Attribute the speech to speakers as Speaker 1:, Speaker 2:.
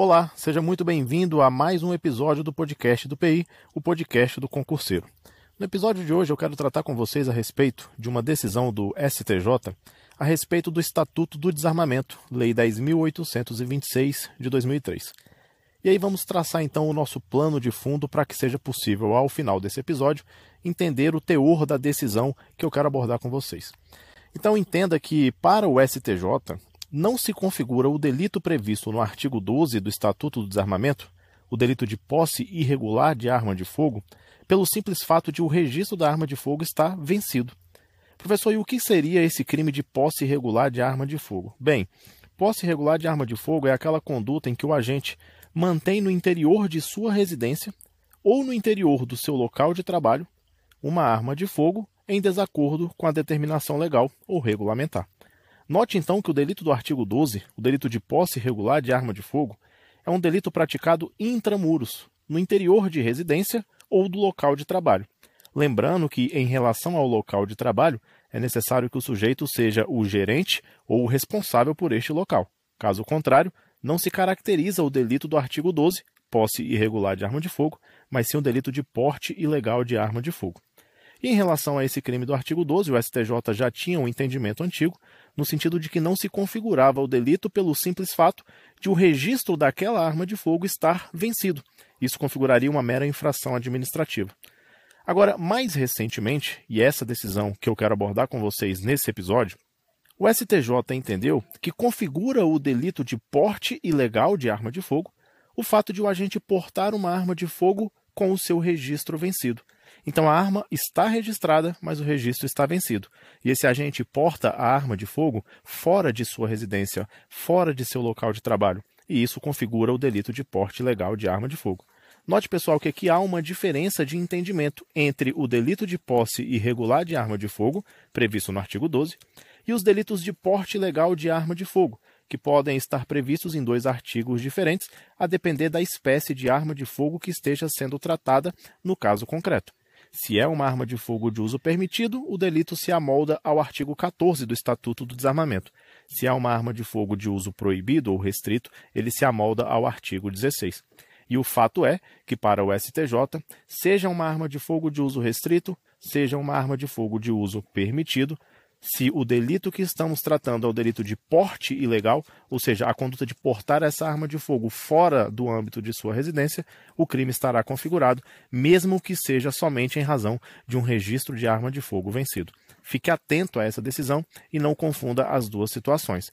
Speaker 1: Olá, seja muito bem-vindo a mais um episódio do podcast do PI, o podcast do concurseiro. No episódio de hoje eu quero tratar com vocês a respeito de uma decisão do STJ a respeito do Estatuto do Desarmamento, Lei 10.826 de 2003. E aí vamos traçar então o nosso plano de fundo para que seja possível, ao final desse episódio, entender o teor da decisão que eu quero abordar com vocês. Então entenda que para o STJ, não se configura o delito previsto no artigo 12 do Estatuto do Desarmamento, o delito de posse irregular de arma de fogo, pelo simples fato de o registro da arma de fogo estar vencido. Professor, e o que seria esse crime de posse irregular de arma de fogo? Bem, posse irregular de arma de fogo é aquela conduta em que o agente mantém no interior de sua residência ou no interior do seu local de trabalho uma arma de fogo em desacordo com a determinação legal ou regulamentar. Note então que o delito do artigo 12, o delito de posse irregular de arma de fogo, é um delito praticado intramuros, no interior de residência ou do local de trabalho. Lembrando que, em relação ao local de trabalho, é necessário que o sujeito seja o gerente ou o responsável por este local. Caso contrário, não se caracteriza o delito do artigo 12, posse irregular de arma de fogo, mas sim o delito de porte ilegal de arma de fogo. E em relação a esse crime do artigo 12, o STJ já tinha um entendimento antigo, no sentido de que não se configurava o delito pelo simples fato de o registro daquela arma de fogo estar vencido. Isso configuraria uma mera infração administrativa. Agora, mais recentemente, e essa decisão que eu quero abordar com vocês nesse episódio, o STJ entendeu que configura o delito de porte ilegal de arma de fogo o fato de o agente portar uma arma de fogo com o seu registro vencido. Então a arma está registrada, mas o registro está vencido. E esse agente porta a arma de fogo fora de sua residência, fora de seu local de trabalho. E isso configura o delito de porte ilegal de arma de fogo. Note, pessoal, que aqui há uma diferença de entendimento entre o delito de posse irregular de arma de fogo, previsto no artigo 12, e os delitos de porte ilegal de arma de fogo, que podem estar previstos em dois artigos diferentes, a depender da espécie de arma de fogo que esteja sendo tratada no caso concreto. Se é uma arma de fogo de uso permitido, o delito se amolda ao artigo 14 do Estatuto do Desarmamento. Se é uma arma de fogo de uso proibido ou restrito, ele se amolda ao artigo 16. E o fato é que, para o STJ, seja uma arma de fogo de uso restrito, seja uma arma de fogo de uso permitido, se o delito que estamos tratando é o delito de porte ilegal, ou seja, a conduta de portar essa arma de fogo fora do âmbito de sua residência, o crime estará configurado, mesmo que seja somente em razão de um registro de arma de fogo vencido. Fique atento a essa decisão e não confunda as duas situações.